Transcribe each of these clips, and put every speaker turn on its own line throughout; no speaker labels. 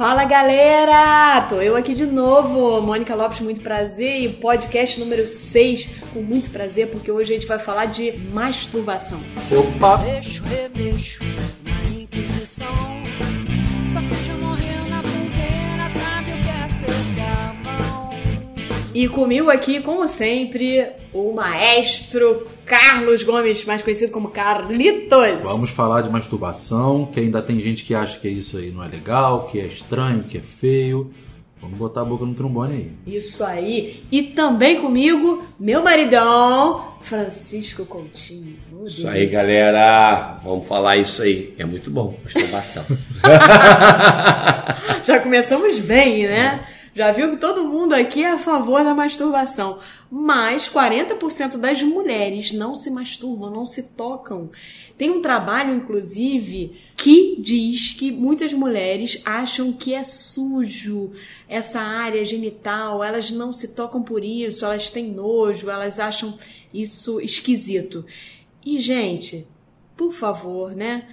Fala galera! Tô eu aqui de novo, Mônica Lopes, muito prazer, e podcast número 6, com muito prazer, porque hoje a gente vai falar de masturbação.
Opa!
Mexo, remexo na Inquisição.
E comigo aqui, como sempre, o maestro Carlos Gomes, mais conhecido como Carlitos.
Vamos falar de masturbação, que ainda tem gente que acha que isso aí não é legal, que é estranho, que é feio. Vamos botar a boca no trombone aí.
Isso aí. E também comigo, meu maridão, Francisco Coutinho. Oh,
Isso aí, galera. Vamos falar isso aí. É muito bom, masturbação.
Já começamos bem, né? Já viu que todo mundo aqui é a favor da masturbação. Mas 40% das mulheres não se masturbam, não se tocam. Tem um trabalho, inclusive, que diz que muitas mulheres acham que é sujo essa área genital, elas não se tocam por isso, elas têm nojo, elas acham isso esquisito. E, gente, por favor, né?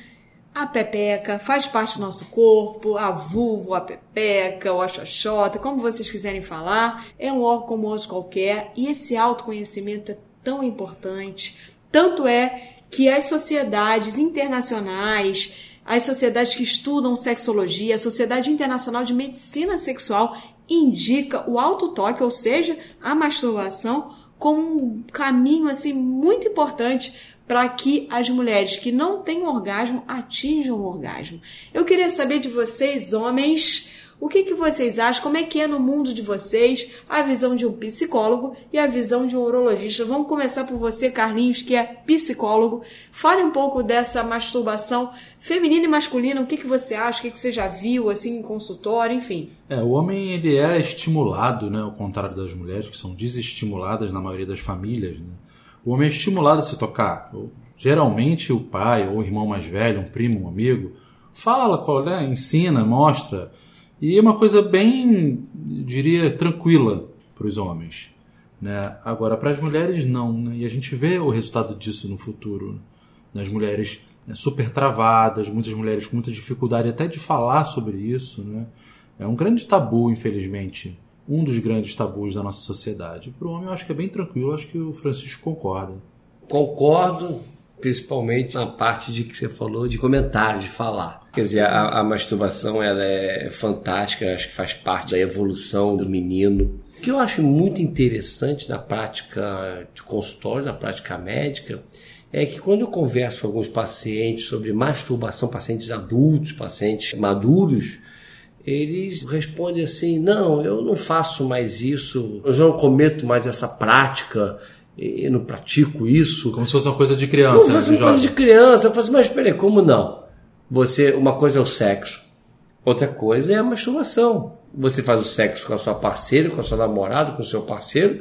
A pepeca faz parte do nosso corpo, a vulva, a pepeca, o xoxota, como vocês quiserem falar, é um órgão como outro qualquer e esse autoconhecimento é tão importante. Tanto é que as sociedades internacionais, as sociedades que estudam sexologia, a Sociedade Internacional de Medicina Sexual indica o autotoque, ou seja, a masturbação, como um caminho assim muito importante para que as mulheres que não têm orgasmo atinjam o orgasmo. Eu queria saber de vocês, homens, o que, que vocês acham? Como é que é no mundo de vocês a visão de um psicólogo e a visão de um urologista? Vamos começar por você, Carlinhos, que é psicólogo. Fale um pouco dessa masturbação feminina e masculina. O que, que você acha? O que, que você já viu assim em consultório? Enfim.
É, o homem ele é estimulado, né, ao contrário das mulheres, que são desestimuladas na maioria das famílias. Né? O homem é estimulado a se tocar. Geralmente o pai ou o irmão mais velho, um primo, um amigo, fala, qual é, ensina, mostra. E é uma coisa bem, diria, tranquila para os homens. Né? Agora, para as mulheres, não. Né? E a gente vê o resultado disso no futuro. Né? As mulheres né, super travadas, muitas mulheres com muita dificuldade até de falar sobre isso. Né? É um grande tabu, infelizmente. Um dos grandes tabus da nossa sociedade. Para o homem, eu acho que é bem tranquilo. Eu acho que o Francisco concorda.
Concordo, principalmente na parte de que você falou de comentário, de falar. Quer dizer, a, a masturbação ela é fantástica, acho que faz parte da evolução do menino. O que eu acho muito interessante na prática de consultório, na prática médica, é que quando eu converso com alguns pacientes sobre masturbação, pacientes adultos, pacientes maduros, eles respondem assim: não, eu não faço mais isso, eu já não cometo mais essa prática, eu não pratico isso.
Como se fosse uma coisa de criança,
Como
né,
fosse uma
jovem.
coisa de criança. Eu falo assim, mas peraí, como não? Você, uma coisa é o sexo, outra coisa é a masturbação. Você faz o sexo com a sua parceira, com a sua namorada, com o seu parceiro,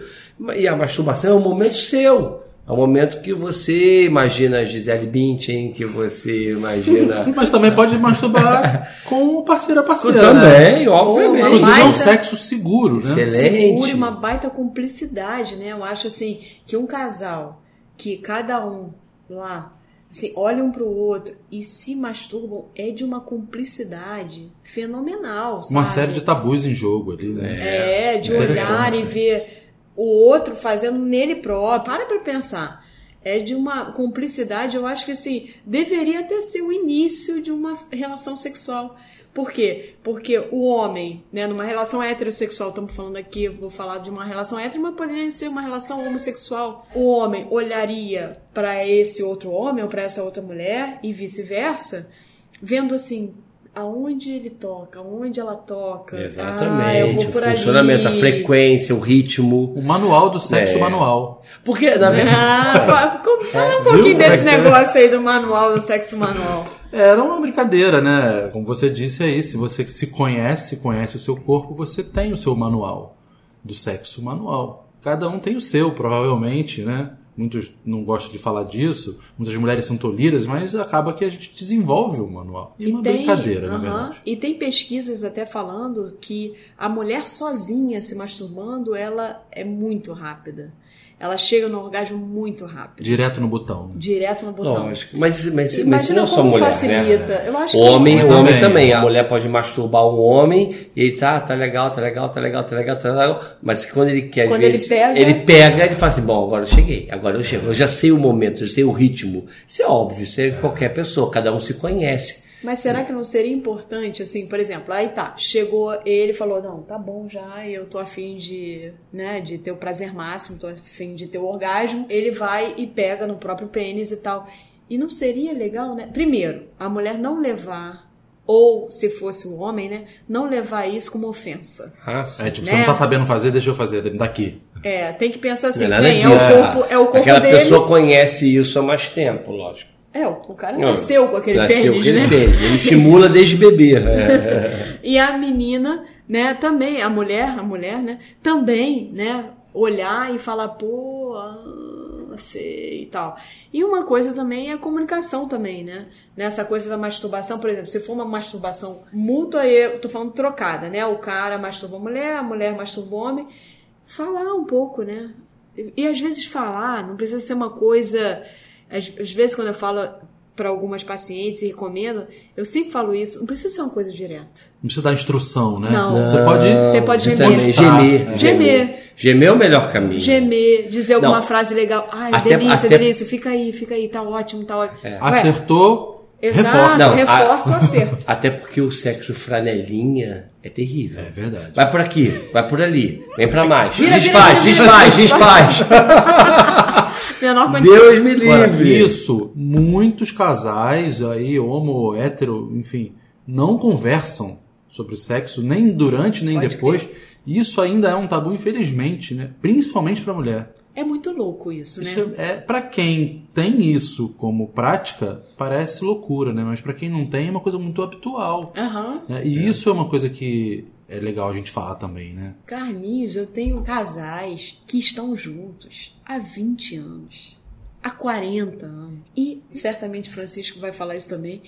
e a masturbação é um momento seu. É um momento que você imagina a Gisele Bündchen, que você imagina...
Mas também pode masturbar com o parceiro a parceira.
Também,
Né?
obviamente.
Inclusive é um
baita-
sexo seguro, né?
Excelente.
segura e uma baita cumplicidade, né? Eu acho assim que um casal que cada um lá assim, olham pro outro e se masturbam é de uma cumplicidade fenomenal, sabe?
Uma série de tabus em jogo ali, né?
É, de
Interessante.
olhar e ver o outro fazendo nele próprio. Para pra pensar. É de uma cumplicidade, eu acho que assim, deveria até ser o início de uma relação sexual. Por quê? Porque o homem, né, numa relação heterossexual, estamos falando aqui, vou falar de uma relação hétero, mas poderia ser uma relação homossexual. O homem olharia para esse outro homem ou para essa outra mulher e vice-versa, vendo assim, aonde ele toca, aonde ela toca. Ah, eu
Exatamente.
por
o funcionamento,
ali.
a frequência, o ritmo.
O manual do sexo
É.
manual.
Porque, na verdade...
Ah, ficou- fala um
É,
pouquinho
viu?
desse negócio aí do manual, do sexo manual.
Era uma brincadeira, né? Como você disse aí, se você se conhece, conhece o seu corpo, você tem o seu manual do sexo manual. Cada um tem o seu, provavelmente, né? Muitos não gostam de falar disso, muitas mulheres são tolhidas, mas acaba que a gente desenvolve o manual. E, é uma brincadeira, na
aham,
verdade.
E tem pesquisas até falando que a mulher sozinha se masturbando, ela é muito rápida. Ela chega no orgasmo muito rápido.
Direto no botão.
Direto no botão.
Lógico. Mas, mas, mas
Imagina
não só
como
mulher,
facilita.
né?
Eu acho
O
que
homem, o
Também.
homem também. A mulher pode masturbar um homem e ele tá, tá legal, tá legal, tá legal, tá legal, tá legal. Mas quando ele quer, às
Quando ele
vezes,
pega-
ele pega, ele fala assim, bom, agora eu cheguei, agora eu chego. Eu já sei o momento, eu sei o ritmo. Isso é óbvio, isso é qualquer pessoa, cada um se conhece.
Mas será que não seria importante, assim, por exemplo, aí tá, chegou ele e falou, não, tá bom já, eu tô afim de, né, de ter o prazer máximo, tô afim de ter o orgasmo. Ele vai e pega no próprio pênis e tal. E não seria legal, né? Primeiro, a mulher não levar, ou se fosse o homem, né, não levar isso como ofensa.
Ah, sim.
É, tipo,
Né?
você não tá sabendo fazer, deixa eu fazer, me dá aqui.
É, tem que pensar assim,
Não é
bem, é o corpo, é o corpo
Aquela
dele.
pessoa conhece isso há mais tempo, lógico.
É, o cara
Não,
nasceu com aquele
nasceu
pênis, né?
pênis. Ele estimula desde bebê. É.
E a menina, né, também, a mulher, a mulher, né, também, né, olhar e falar, pô, ah, sei e tal. E uma coisa também é a comunicação também, né? Nessa coisa da masturbação, por exemplo, se for uma masturbação mútua, eu tô falando trocada, né? O cara masturba a mulher, a mulher masturba o homem. Falar um pouco, né? E, e às vezes falar, não precisa ser uma coisa. Às, às vezes, quando eu falo para algumas pacientes e recomendo, eu sempre falo isso, não precisa ser uma coisa direta.
Não precisa dar instrução, né?
Não.
Você pode.
Você pode gemer.
gemer.
Gemer.
Gemer é o melhor caminho.
Gemer, dizer alguma
Não.
frase legal. Ai,
Até-
delícia,
até-
delícia, fica aí, fica aí, tá ótimo, tá ótimo. Ué,
Acertou,
Exato,
reforça.
Não,
reforça
a-
o acerto.
Até porque o sexo franelinha é terrível.
É verdade.
Vai por aqui, vai por ali, vem pra mais.
Vira,
desfaz,
vira,
desfaz,
vira.
desfaz.
Menor condição.
Deus me
Agora,
livre.
isso, muitos casais aí, homo, hétero, enfim, não conversam sobre sexo nem durante nem
Pode
depois. E Isso ainda é um tabu, infelizmente, né? Principalmente pra mulher.
É muito louco isso, né?
Isso é, para quem tem isso como prática, parece loucura, né? Mas pra quem não tem, é uma coisa muito habitual.
Aham.
né? E isso é uma coisa que é legal a gente falar também, né?
Carlinhos, eu tenho casais que estão juntos há 20 anos, há 40 anos. E certamente Francisco vai falar isso também.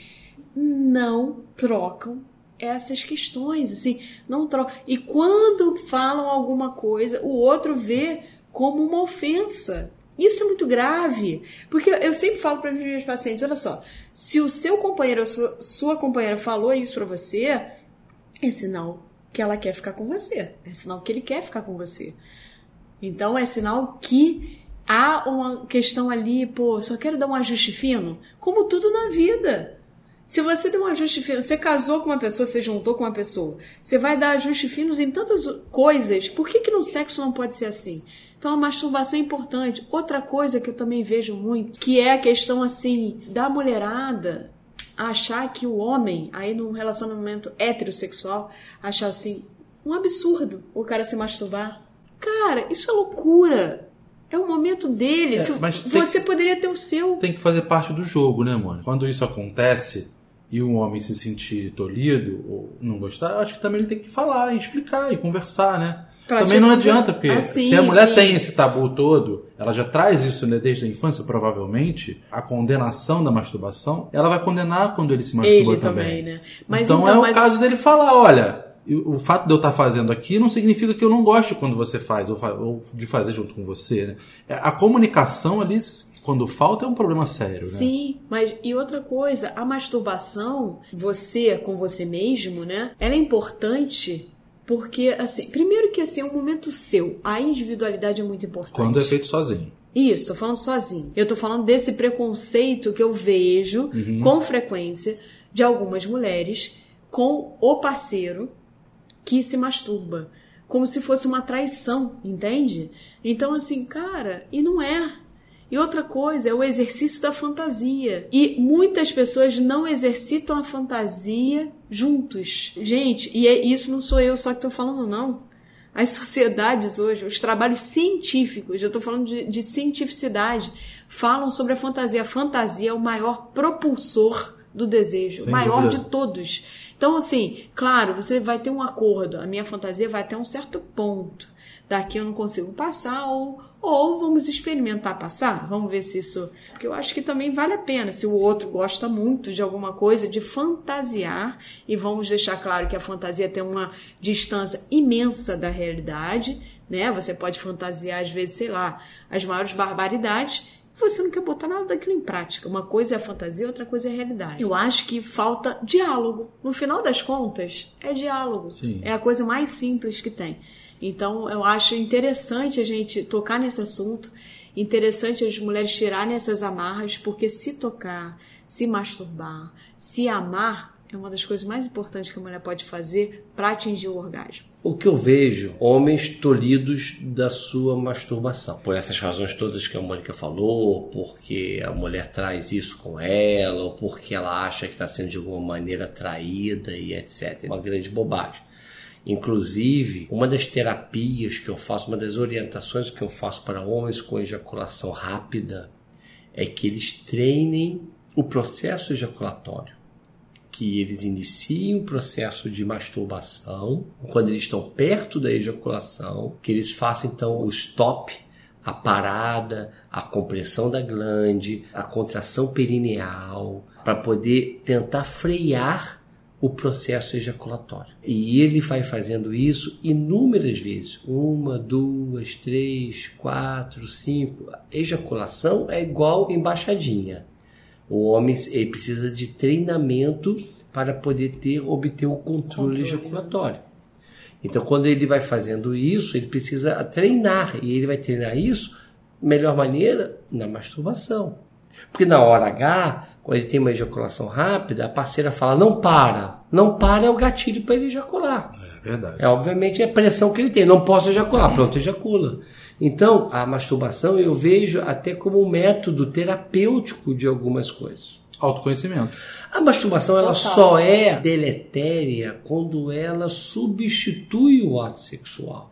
Não trocam essas questões, assim, não trocam. E quando falam alguma coisa, o outro vê como uma ofensa. Isso é muito grave, porque eu sempre falo para meus pacientes, olha só, se o seu companheiro ou sua, sua companheira falou isso para você, é sinal que ela quer ficar com você. É sinal que ele quer ficar com você. Então é sinal que há uma questão ali, pô, só quero dar um ajuste fino, como tudo na vida. Se você der um ajuste fino, você casou com uma pessoa, você juntou com uma pessoa, você vai dar ajuste finos em tantas coisas. Por que, que no sexo não pode ser assim? Então a masturbação é importante. Outra coisa que eu também vejo muito, que é a questão assim da mulherada achar que o homem, aí num relacionamento heterossexual, achar assim, um absurdo o cara se masturbar. Cara, isso é loucura. É o momento dele.
É, mas tem-
você poderia ter o seu.
Tem que fazer parte do jogo, né, mano? Quando isso acontece e um homem se sentir tolhido ou não gostar, eu acho que também ele tem que falar e explicar e conversar, né?
Pra
também não adianta, porque
Ah, sim,
se a mulher
sim.
tem esse tabu todo, ela já traz isso né, desde a infância, provavelmente, a condenação da masturbação, ela vai condenar quando ele se masturba
Ele
também.
também, né? Mas
então,
então,
é o
mas-
caso dele falar, olha, o o fato de eu estar fazendo aqui não significa que eu não goste quando você faz, ou, fa- ou de fazer junto com você, né? É, A comunicação ali, quando falta, é um problema sério, né?
Sim, mas e outra coisa, a masturbação, você com você mesmo, né? Ela é importante porque, assim, primeiro que assim, é um momento seu. A individualidade é muito importante.
Quando é feito sozinho.
Isso, tô falando sozinho. Eu tô falando desse preconceito que eu vejo
Uhum.
com frequência de algumas mulheres com o parceiro que se masturba. Como se fosse uma traição, entende? Então, assim, cara, e não é. E outra coisa é o exercício da fantasia. E muitas pessoas não exercitam a fantasia juntos. Gente, e é- isso não sou eu só que tô falando, não. As sociedades hoje, os trabalhos científicos, eu estou falando de, de cientificidade, falam sobre a fantasia. A fantasia é o maior propulsor do desejo,
Sem
o maior
dúvida.
de todos. Então, assim, claro, você vai ter um acordo. A minha fantasia vai até um certo ponto. Daqui eu não consigo passar, ou, Ou vamos experimentar passar, vamos ver se isso. Porque eu acho que também vale a pena, se o outro gosta muito de alguma coisa, de fantasiar, e vamos deixar claro que a fantasia tem uma distância imensa da realidade, né? Você pode fantasiar, às vezes, sei lá, as maiores barbaridades, você não quer botar nada daquilo em prática. Uma coisa é a fantasia, outra coisa é a realidade. Eu acho que falta diálogo. No final das contas, é diálogo.
Sim.
É a coisa mais simples que tem. Então, eu acho interessante a gente tocar nesse assunto, interessante as mulheres tirarem essas amarras, porque se tocar, se masturbar, se amar, é uma das coisas mais importantes que a mulher pode fazer para atingir o orgasmo.
O que eu vejo, homens tolhidos da sua masturbação. Por essas razões todas que a Mônica falou, porque a mulher traz isso com ela, ou porque ela acha que está sendo de alguma maneira traída e etc. Uma grande bobagem. Inclusive, uma das terapias que eu faço, uma das orientações que eu faço para homens com ejaculação rápida é que eles treinem o processo ejaculatório. Que eles iniciem o processo de masturbação quando eles estão perto da ejaculação, que eles façam então o stop, a parada, a compressão da glande, a contração perineal, para poder tentar frear o processo ejaculatório. E ele vai fazendo isso inúmeras vezes. Uma, duas, três, quatro, cinco. A ejaculação é igual embaixadinha. O homem precisa de treinamento para poder ter obter o controle,
Controle.
ejaculatório. Então, quando ele vai fazendo isso, ele precisa treinar. E ele vai treinar isso, melhor maneira, na masturbação. Porque na hora H, quando ele tem uma ejaculação rápida, a parceira fala: não para. Não para é o gatilho para ele ejacular.
É verdade.
É obviamente a pressão que ele tem. Não posso ejacular, pronto, ejacula. Então, a masturbação eu vejo até como um método terapêutico de algumas coisas.
Autoconhecimento.
A masturbação ela
Total.
só é deletéria quando ela substitui o ato sexual.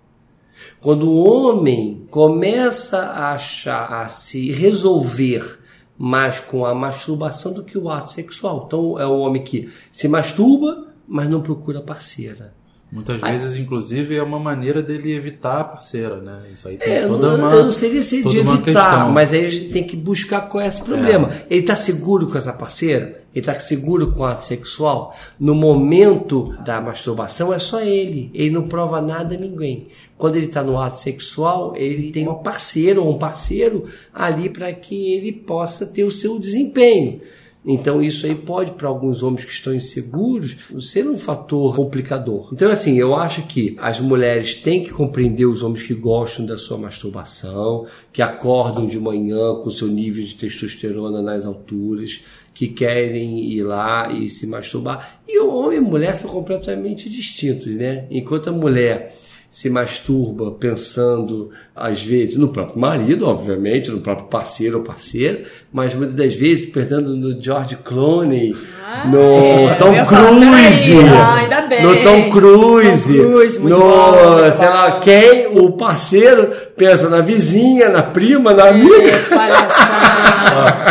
Quando o homem começa a achar, a se resolver mais com a masturbação do que o ato sexual. Então é o homem que se masturba, mas não procura parceira.
Muitas
Ai.
vezes, inclusive, é uma maneira dele evitar a parceira, né? Isso aí tem
É,
toda
não,
uma.
eu não seria se de
toda uma
evitar.
É.
mas aí a gente tem que buscar qual é esse problema. Ele está seguro com essa parceira? Ele está seguro com o ato sexual? No momento da masturbação é só ele. Ele não prova nada a ninguém. Quando ele está no ato sexual, ele tem uma parceira ou um parceiro ali para que ele possa ter o seu desempenho. Então isso aí pode para alguns homens que estão inseguros ser um fator complicador. Então assim, eu acho que as mulheres têm que compreender os homens que gostam da sua masturbação, que acordam de manhã com seu nível de testosterona nas alturas, que querem ir lá e se masturbar. E o homem e a mulher são completamente distintos, né? Enquanto a mulher se masturba pensando, às vezes, no próprio marido, obviamente, no próprio parceiro ou parceira, mas muitas das vezes pensando no George Clooney,
Ah,
no
é, eu
Tom Cruise,
ah,
no Tom Cruise,
Tom Cruise,
no,
bom,
sei lá, quem, o parceiro pensa na vizinha, na prima, na amiga.
É.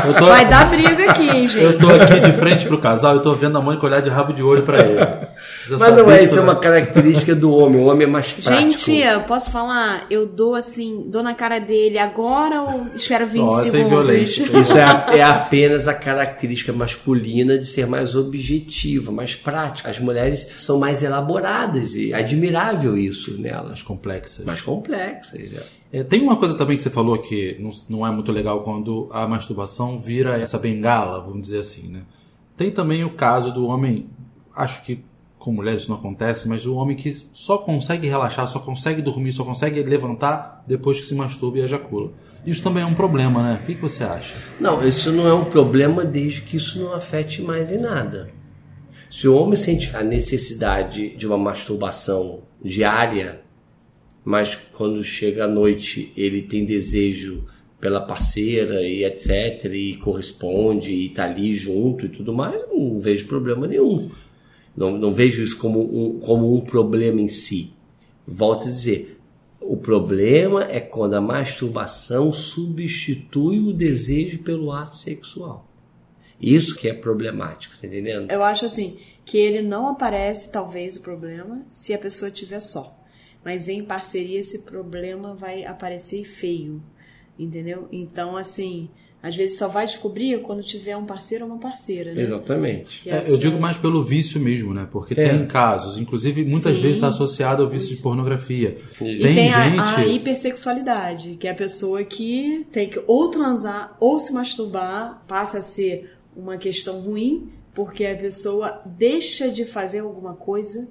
Eu tô-
Vai dar briga aqui, hein, gente.
Eu tô aqui de frente pro casal e tô vendo a Mônica olhar de rabo de olho pra ele. Já
Mas não é isso, é uma
vai-
característica do homem. O homem é mais prático.
Gente, eu posso falar? Eu dou assim, dou na cara dele agora ou espero 20
Ó, sem
segundos?
violência.
Isso é, a- é apenas a característica masculina de ser mais objetiva, mais prática. As mulheres são mais elaboradas e é admirável isso nelas.
mais complexas.
Mais complexas. é.
É, tem uma coisa também que você falou que não, não é muito legal quando a masturbação vira essa bengala, vamos dizer assim, né? Tem também o caso do homem, acho que com mulheres isso não acontece, mas o homem que só consegue relaxar, só consegue dormir, só consegue levantar depois que se masturba e ejacula. Isso também é um problema, né? O que, que você acha?
Não, isso não é um problema desde que isso não afete mais em nada. Se o homem sente a necessidade de uma masturbação diária, mas quando chega à noite ele tem desejo pela parceira e etc, e corresponde e tá ali junto e tudo mais, não vejo problema nenhum. Não, não vejo isso como um, como um problema em si. Volto a dizer, o problema é quando a masturbação substitui o desejo pelo ato sexual. Isso que é problemático, tá entendendo?
Eu acho assim, que ele não aparece, talvez, o problema, se a pessoa tiver só. Mas em parceria esse problema vai aparecer feio, entendeu? Então, assim, às vezes só vai descobrir quando tiver um parceiro ou uma parceira, né?
Exatamente.
É,
essa-
eu digo mais pelo vício mesmo, né? Porque
É.
tem casos, inclusive muitas
Sim.
vezes está associado ao vício de pornografia.
E
Tem,
tem, a-
gente.
a, hipersexualidade, que é a pessoa que tem que ou transar ou se masturbar, passa a ser uma questão ruim, porque a pessoa deixa de fazer alguma coisa,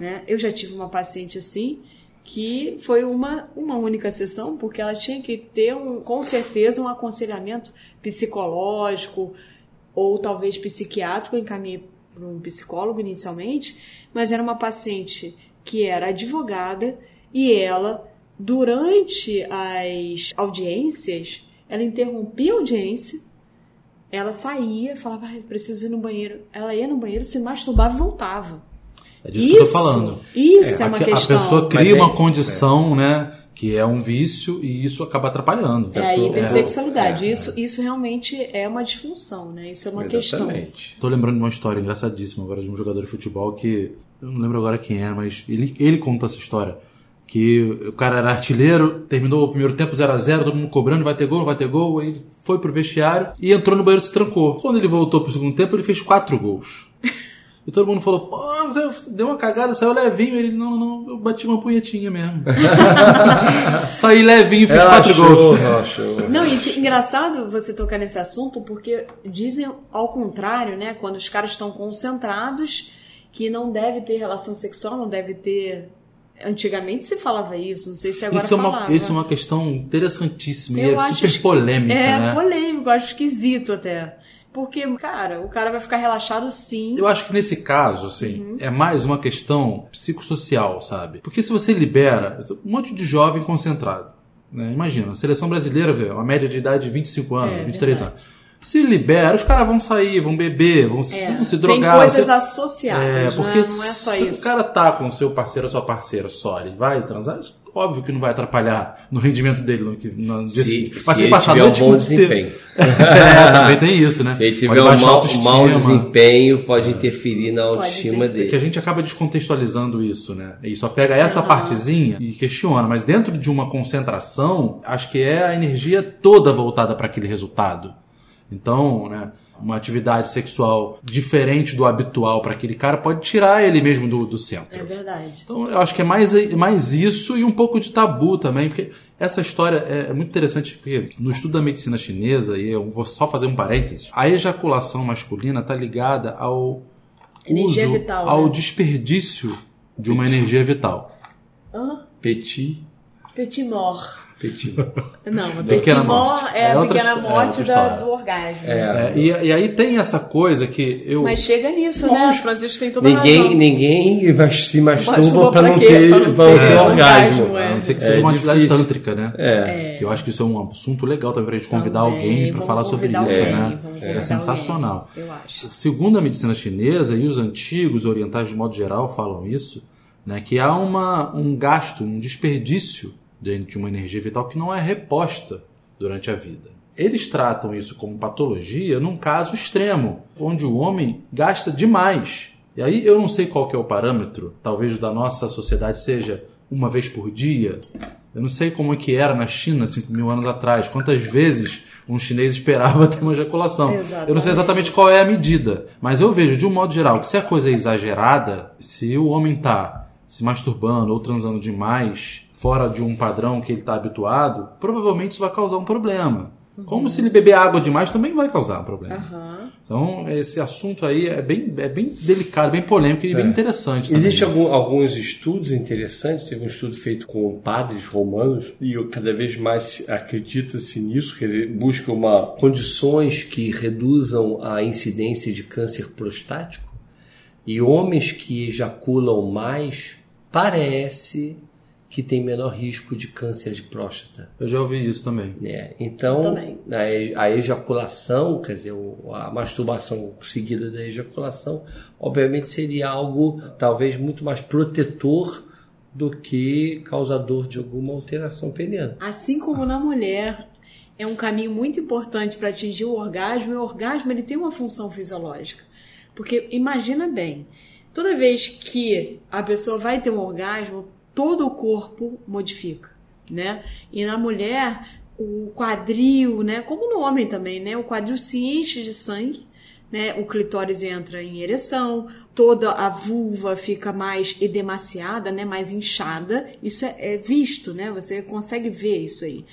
né? Eu já tive uma paciente assim, que foi uma, uma única sessão, porque ela tinha que ter, um, com certeza, um aconselhamento psicológico ou talvez psiquiátrico, encaminhei para um psicólogo inicialmente, mas era uma paciente que era advogada e ela, durante as audiências, ela interrompia a audiência, ela saía, falava, ah, preciso ir no banheiro. Ela ia no banheiro, se masturbava e voltava.
É disso que eu tô falando.
Isso é, uma
a,
questão.
A pessoa
Mas
cria
é-
uma condição, né? Que é um vício e isso acaba atrapalhando.
É a hipersexualidade.
É,
isso, isso realmente é uma disfunção, né? Isso é uma questão.
Exatamente.
Tô lembrando de uma história engraçadíssima agora de um jogador de futebol que. Eu não lembro agora quem é, mas ele, ele contou essa história. Que o cara era artilheiro, terminou o primeiro tempo 0x0, todo mundo cobrando, vai ter gol, não vai ter gol. Aí ele foi pro vestiário e entrou no banheiro e se trancou. Quando ele voltou pro segundo tempo, ele fez quatro gols. E todo mundo falou, pô, você deu uma cagada, saiu levinho. Ele, não, não, eu bati uma punhetinha mesmo. Saí levinho e fiz quatro gols.
Relaxou.
Não, e engraçado você tocar nesse assunto, porque dizem ao contrário, né? Quando os caras estão concentrados, que não deve ter relação sexual, não deve ter. Antigamente se falava isso, não sei se agora
Isso é, uma,
falava.
isso é uma questão interessantíssima e
Eu
é
acho
super polêmica,
É
né?
polêmico, eu acho esquisito até. Porque, cara, o cara vai ficar relaxado sim.
Eu acho que nesse caso, assim, é mais uma questão psicossocial, sabe? Porque se você libera um monte de jovem concentrado, né? Imagina, a seleção brasileira, vê, uma média de idade de 25 anos,
É,
23
verdade.
anos. Se libera, os caras vão sair, vão beber, vão se,
É,
vão se
tem
drogar.
coisas
você-
associadas,
É,
né?
porque
não é só
se
isso.
o cara tá com o seu parceiro ou sua parceira só, ele vai transar, isso, óbvio que não vai atrapalhar no rendimento dele no, que- no dia
Se,
Mas se
ele
passar
tiver um bom desempenho.
é, também tem isso, né?
Se ele
Pode
tiver um mau, mau desempenho, pode interferir na autoestima
interferir.
É que a
dele.
gente acaba descontextualizando isso, né? E só pega essa partezinha e questiona, mas dentro de uma concentração, acho que é a energia toda voltada para aquele resultado. Então, né, uma atividade sexual diferente do habitual para aquele cara pode tirar ele mesmo do, do
É
centro.
verdade.
Então, eu acho que é mais, mais isso e um pouco de tabu também, porque essa história é, é muito interessante, porque no estudo da medicina chinesa, e eu vou só fazer um parênteses, a ejaculação masculina está ligada ao
Energia
uso,
vital,
ao
né?
desperdício de uma energia vital.
Hã?
Petit,
Petit mort.
petit.
Não, a
Pequena
mort
morte.
é,
É
a
outra
pequena
é
morte
outra
da- do orgasmo.
É.
É, e, e aí tem essa coisa que eu.
Mas chega nisso, né? O Francisco tem toda a
Ninguém,
razão.
ninguém mas- se masturba pra não
quê?
ter,
Pra não
pra
ter
ter
orgasmo,
orgasmo.
é.
A não ser que
É
seja uma atividade tântrica, né?
É.
Que eu acho que isso é um assunto legal também pra gente convidar
Também,
alguém
vamos
falar sobre isso,
alguém,
né? É, sensacional.
alguém, eu acho.
Segundo a medicina chinesa e os antigos orientais de modo geral falam isso, né, que há uma, um gasto, um desperdício de, de uma energia vital que não é reposta durante a vida. Eles tratam isso como patologia num caso extremo, onde o homem gasta demais. E aí eu não sei qual que é o parâmetro, talvez da nossa sociedade seja uma vez por dia. Eu não sei como é que era na China 5 mil anos atrás, quantas vezes um chinês esperava ter uma ejaculação. Eu não sei
Exatamente.
exatamente qual é a medida, mas eu vejo de um modo geral que se a coisa é exagerada, se o homem tá se masturbando ou transando demais, fora de um padrão que ele está habituado, provavelmente isso vai causar um problema. Como se ele beber água demais também vai causar um problema.
Aham.
Então, esse assunto aí é bem, é bem delicado, bem polêmico e bem interessante.
Existem algum- alguns estudos interessantes. Teve um estudo feito com padres romanos e eu- cada vez mais acredita-se nisso. Quer dizer, busca uma condições que reduzam a incidência de câncer prostático. E homens que ejaculam mais parece que tem menor risco de câncer de próstata.
Eu já ouvi isso também.
né? Então,
Também.
a a ejaculação, quer dizer, o- a masturbação seguida da ejaculação, obviamente seria algo talvez muito mais protetor do que causador de alguma alteração peniana.
Assim como na mulher é um caminho muito importante para atingir o orgasmo, e o orgasmo ele tem uma função fisiológica. Porque imagina bem, toda vez que a pessoa vai ter um orgasmo, todo o corpo modifica, né? E na mulher, o quadril, né? Como no homem também, né? O quadril se enche de sangue, né? O clitóris entra em ereção, toda a vulva fica mais edemaciada, né? Mais inchada. Isso é, é visto, né? Você consegue ver isso aí.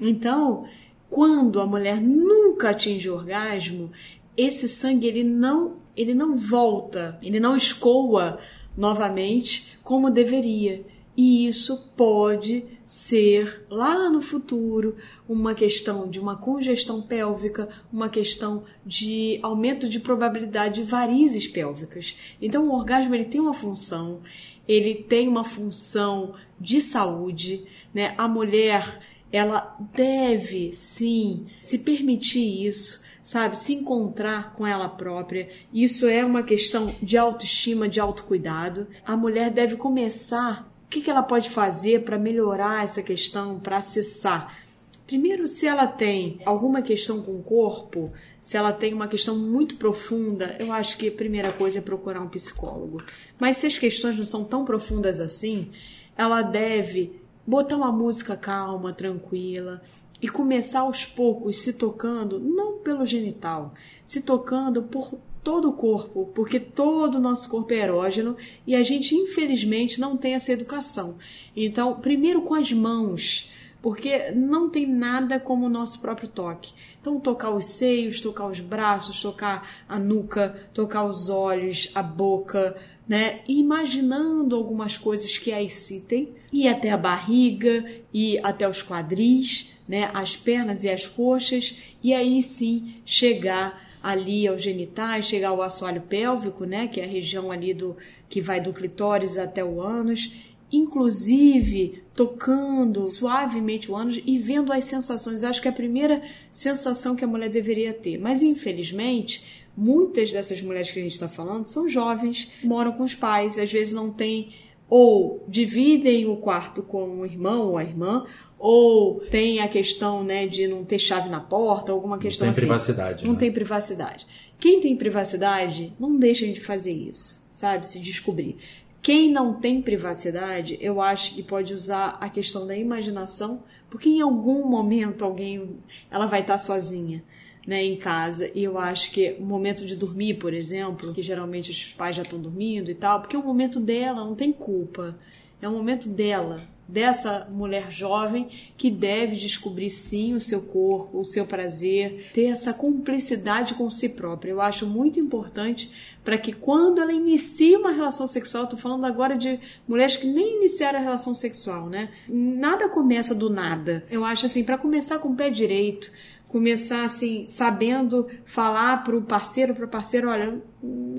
Então, quando a mulher nunca atinge o orgasmo, esse sangue ele não ele não volta, ele não escoa novamente como deveria. E isso pode ser lá no futuro uma questão de uma congestão pélvica, uma questão de aumento de probabilidade de varizes pélvicas. Então o orgasmo ele tem uma função, ele tem uma função de saúde, né? A mulher ela deve sim se permitir isso, sabe? Se encontrar com ela própria. Isso é uma questão de autoestima, de autocuidado. A mulher deve começar. O que, que ela pode fazer para melhorar essa questão, para acessar? Primeiro, se ela tem alguma questão com o corpo, se ela tem uma questão muito profunda, eu acho que a primeira coisa é procurar um psicólogo. Mas se as questões não são tão profundas assim, ela deve botar uma música calma, tranquila e começar aos poucos se tocando, não pelo genital, se tocando por todo o corpo, porque todo o nosso corpo é erógeno e a gente infelizmente não tem essa educação. Então, primeiro com as mãos, porque não tem nada como o nosso próprio toque. Então, tocar os seios, tocar os braços, tocar a nuca, tocar os olhos, a boca, né? Imaginando algumas coisas que a excitem, e até a barriga, e até os quadris, né? As pernas e as coxas, e aí sim chegar ali aos genitais, chegar ao assoalho pélvico, né? Que é a região ali do que vai do clitóris até o ânus inclusive tocando suavemente o ânus e vendo as sensações. Eu acho que é a primeira sensação que a mulher deveria ter. Mas infelizmente, muitas dessas mulheres que a gente está falando são jovens, moram com os pais, às vezes não têm ou dividem o quarto com o irmão ou a irmã, ou tem a questão né, de não ter chave na porta, alguma questão
não tem
assim.
privacidade.
Não
né?
tem privacidade. Quem tem privacidade, não deixa de fazer isso, sabe? Se descobrir. Quem não tem privacidade, eu acho que pode usar a questão da imaginação, porque em algum momento alguém ela vai estar sozinha. Né, em casa, e eu acho que o momento de dormir, por exemplo, que geralmente os pais já estão dormindo e tal, porque é o momento dela, não tem culpa, é o momento dela, dessa mulher jovem que deve descobrir sim o seu corpo, o seu prazer, ter essa cumplicidade com si própria. Eu acho muito importante para que quando ela inicia uma relação sexual, tô falando agora de mulheres que nem iniciaram a relação sexual, né? Nada começa do nada. Eu acho assim, para começar com o pé direito, começar assim, sabendo falar pro parceiro, para parceiro, olha,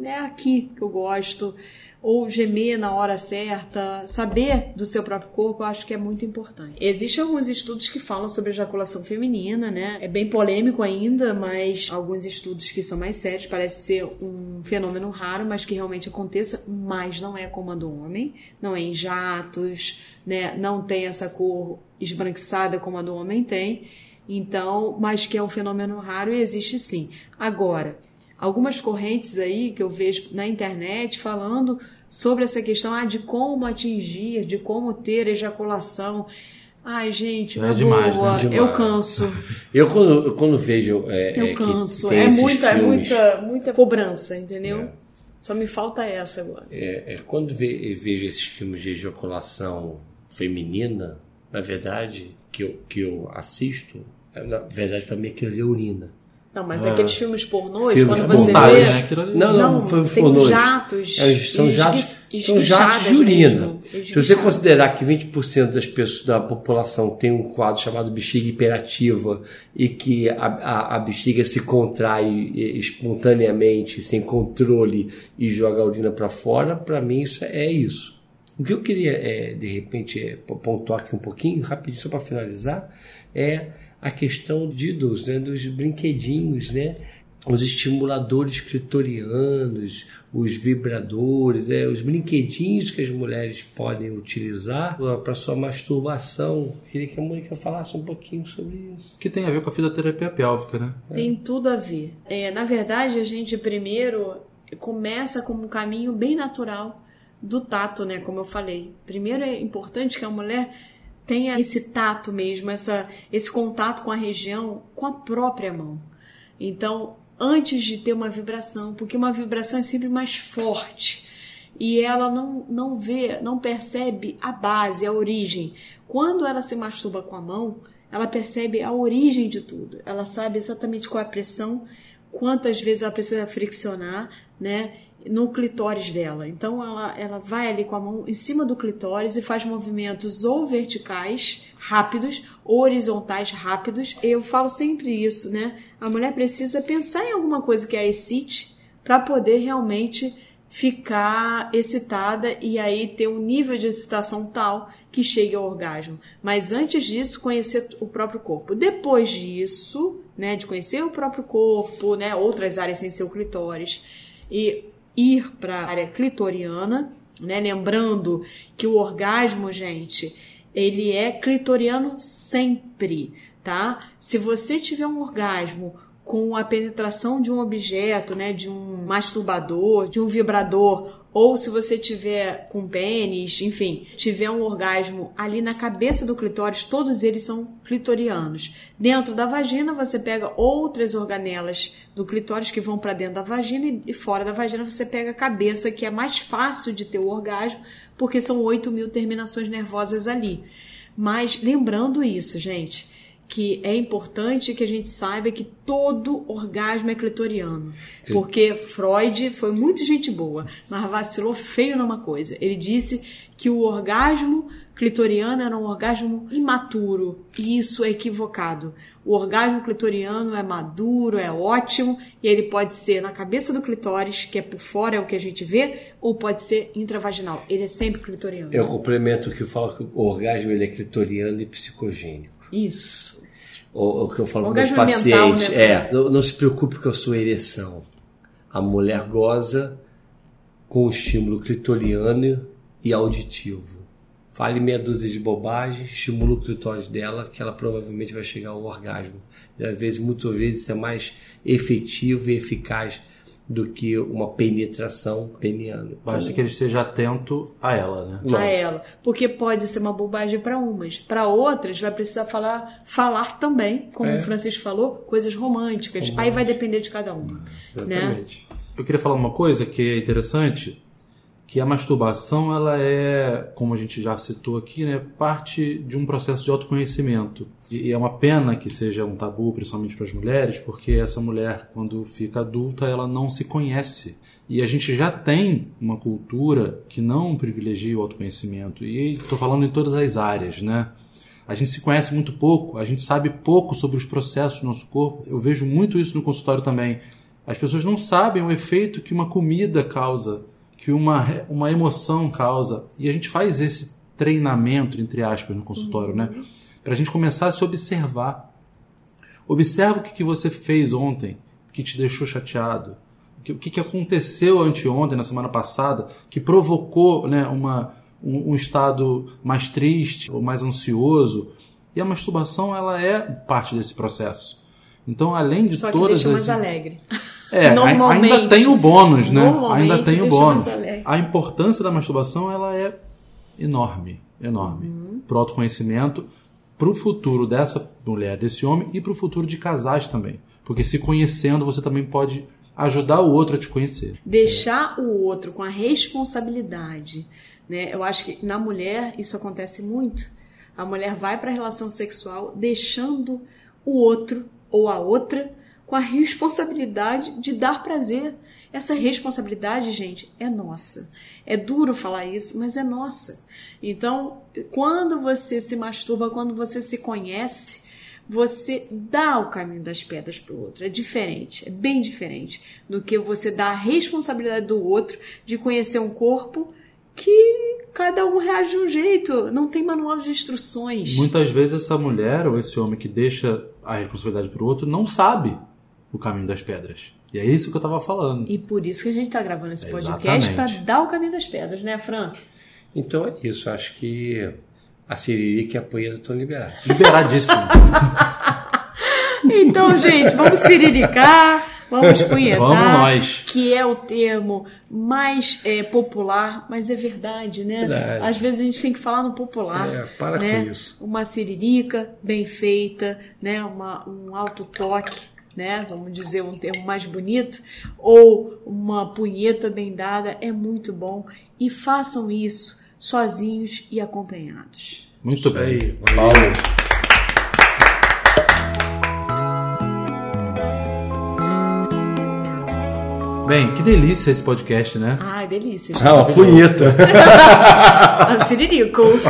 é aqui que eu gosto, ou gemer na hora certa, saber do seu próprio corpo, eu acho que é muito importante. Existem alguns estudos que falam sobre ejaculação feminina, né? É bem polêmico ainda, mas alguns estudos que são mais sérios, parece ser um fenômeno raro, mas que realmente aconteça, mas não é como a do homem, não é em jatos, né? Não tem essa cor esbranquiçada como a do homem tem. Então, mas que é um fenômeno raro e existe sim. Agora, algumas correntes aí que eu vejo na internet falando sobre essa questão ah, de como atingir, de como ter ejaculação. Ai, gente,
É
na
demais,
boa,
né?
eu
Demais.
canso.
Eu quando, eu quando vejo. É,
Eu
é, que
canso. É muita, é
filmes,
muita, muita cobrança, entendeu?
É.
Só me falta essa agora.
é, é, quando ve- eu vejo esses filmes de ejaculação feminina, na verdade, que eu, que eu assisto, é, na verdade, para mim aquilo é urina.
Não, mas
É.
aqueles filmes pornôs,
Filmes
quando você
Vontade,
vê.
né? Aquilo ali.
Não, não,
Não,
foi
tem
pornôs.
jatos,
É, são jatos, são jatos de urina. Se você considerar que 20% das pessoas da população tem um quadro chamado bexiga hiperativa e que a, a, a bexiga se contrai espontaneamente, sem controle e joga a urina para fora, para mim isso é isso. O que eu queria, é, de repente, é, pontuar aqui um pouquinho, rapidinho, só para finalizar, é a questão de, dos, né, dos brinquedinhos, né? os estimuladores clitorianos, os vibradores, é, os brinquedinhos que as mulheres podem utilizar para sua masturbação. Queria que a Mônica falasse um pouquinho sobre isso.
Que tem a ver com a fisioterapia pélvica, né?
Tem tudo a ver. É, na verdade, a gente primeiro começa com um caminho bem natural do tato, né? Como eu falei. Primeiro é importante que a mulher tenha esse tato mesmo, essa, esse contato com a região com a própria mão. Então, antes de ter uma vibração, porque uma vibração é sempre mais forte e ela não, não vê, não percebe a base, a origem. Quando ela se masturba com a mão, ela percebe a origem de tudo. Ela sabe exatamente qual é a pressão, quantas vezes ela precisa friccionar, né? No clitóris dela. Então ela, ela vai ali com a mão em cima do clitóris e faz movimentos ou verticais rápidos, ou horizontais rápidos. Eu falo sempre isso, né? A mulher precisa pensar em alguma coisa que a excite para poder realmente ficar excitada e aí ter um nível de excitação tal que chegue ao orgasmo. Mas antes disso, conhecer o próprio corpo. Depois disso, né, de conhecer o próprio corpo, né, outras áreas sem ser o clitóris e ir para a área clitoriana, né, lembrando que o orgasmo, gente, ele é clitoriano sempre, tá? Se você tiver um orgasmo com a penetração de um objeto, né, de um masturbador, de um vibrador, ou se você tiver com pênis, enfim, tiver um orgasmo ali na cabeça do clitóris, todos eles são clitorianos. Dentro da vagina, você pega outras organelas do clitóris que vão para dentro da vagina e fora da vagina você pega a cabeça, que é mais fácil de ter o orgasmo, porque são 8 mil terminações nervosas ali. Mas lembrando isso, gente, que é importante que a gente saiba que todo orgasmo é clitoriano.
Sim.
Porque Freud foi muito gente boa, mas vacilou feio numa coisa. Ele disse que o orgasmo clitoriano era um orgasmo imaturo, e isso é equivocado. O orgasmo clitoriano é maduro, é ótimo, e ele pode ser na cabeça do clitóris, que é por fora, é o que a gente vê, ou pode ser intravaginal. Ele é sempre clitoriano.
Eu complemento o que eu falo que o orgasmo ele é clitoriano e psicogênico.
Isso.
O, o que eu falo para os
Orgasmo mental,
pacientes
né,
é, não, não se preocupe com a sua ereção. A mulher goza com o estímulo clitoriano e auditivo. Fale meia dúzia de bobagem, estimula o clitóris dela, que ela provavelmente vai chegar ao orgasmo. E às vezes, muitas vezes, isso é mais efetivo e eficaz do que uma penetração peniana.
Basta que ele esteja atento a ela, né?
a ela, porque pode ser uma bobagem para umas, para outras vai precisar falar falar também, como
É.
o Francisco falou, coisas românticas. Aí vai depender de cada um, né?
Exatamente.
Eu queria falar uma coisa que é interessante, que a masturbação ela é, como a gente já citou aqui, né, parte de um processo de autoconhecimento. E é uma pena que seja um tabu, principalmente para as mulheres, porque essa mulher, quando fica adulta, ela não se conhece. E a gente já tem uma cultura que não privilegia o autoconhecimento. E estou falando em todas as áreas, né? A gente se conhece muito pouco, a gente sabe pouco sobre os processos do nosso corpo. Eu vejo muito isso no consultório também. As pessoas não sabem o efeito que uma comida causa, que uma, uma emoção causa. E a gente faz esse treinamento, entre aspas, no consultório, né? Para a gente começar a se observar. Observa o que, que você fez ontem que te deixou chateado. O que, o que, que aconteceu anteontem, na semana passada, que provocou né, uma, um, um estado mais triste ou mais ansioso. E a masturbação ela é parte desse processo. Então, além de
Só que
todas
deixa mais
as
alegre.
é,
Normalmente.
ainda tem o bônus, né? Ainda tem o bônus.
mais.
A importância da masturbação ela é enorme, enorme.
Uhum.
Pro autoconhecimento, pro futuro dessa mulher, desse homem e pro futuro de casais também. Porque se conhecendo, você também pode ajudar o outro a te conhecer.
Deixar o outro com a responsabilidade, né? Eu acho que na mulher isso acontece muito. A mulher vai para a relação sexual deixando o outro ou a outra com a responsabilidade de dar prazer. Essa responsabilidade, gente, é nossa. É duro falar isso, mas é nossa. Então, quando você se masturba, quando você se conhece, você dá o caminho das pedras para o outro. É diferente, é bem diferente do que você dar a responsabilidade do outro de conhecer um corpo que cada um reage de um jeito, não tem manual de instruções.
Muitas vezes essa mulher ou esse homem que deixa a responsabilidade pro outro não sabe o caminho das pedras. E é isso que eu tava falando.
E por isso que a gente está gravando esse podcast para dar o caminho das pedras, né, Fran?
Então é isso. Acho que a Siririca e a Poeta estão liberados.
Liberadíssimo.
Então, gente, vamos siriricar, Vamos punhetar.
Vamos nós.
Que é o termo mais é, popular, mas é verdade, né?
Verdade.
Às vezes a gente tem que falar no popular.
É, para
né?
com isso.
Uma siririca bem feita, né? Uma, um alto toque. Né? Vamos dizer um termo mais bonito, ou uma punheta bem dada é muito bom. E façam isso sozinhos e acompanhados.
Muito bem.
Aí, valeu.
Bem, que delícia esse podcast, né?
Ai, delícia. gente.
Ah, uma punheta.
Siriricos.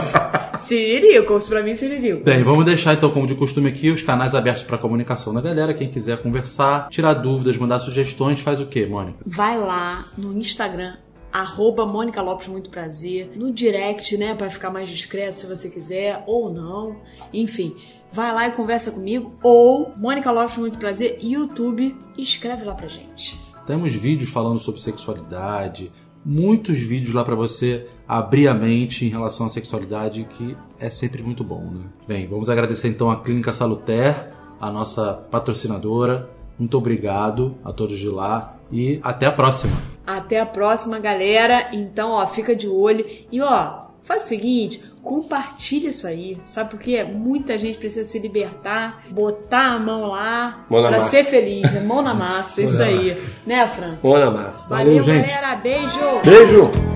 Siriricos, pra mim, Siriricos.
Bem, vamos deixar então, como de costume aqui, os canais abertos para comunicação da galera. Quem quiser conversar, tirar dúvidas, mandar sugestões, faz o quê, Mônica?
Vai lá no Instagram, arroba Mônica Lopes Muito Prazer, no direct, né, pra ficar mais discreto se você quiser, ou não. Enfim, vai lá e conversa comigo, ou Mônica Lopes Muito Prazer, YouTube, e escreve lá pra gente.
Temos vídeos falando sobre sexualidade, muitos vídeos lá para você abrir a mente em relação à sexualidade, que é sempre muito bom, né? Bem, vamos agradecer então à Clínica Saluter, a nossa patrocinadora. Muito obrigado a todos de lá e até a próxima.
Até a próxima, galera. Então, ó, fica de olho. E, ó, faz o seguinte, compartilha isso aí. Sabe por quê? Muita gente precisa se libertar, botar a mão lá
Mão na
pra
massa.
ser feliz. Mão na massa, isso aí. Né, Fran?
Mão na massa.
Valeu,
gente.
galera. Beijo!
Beijo!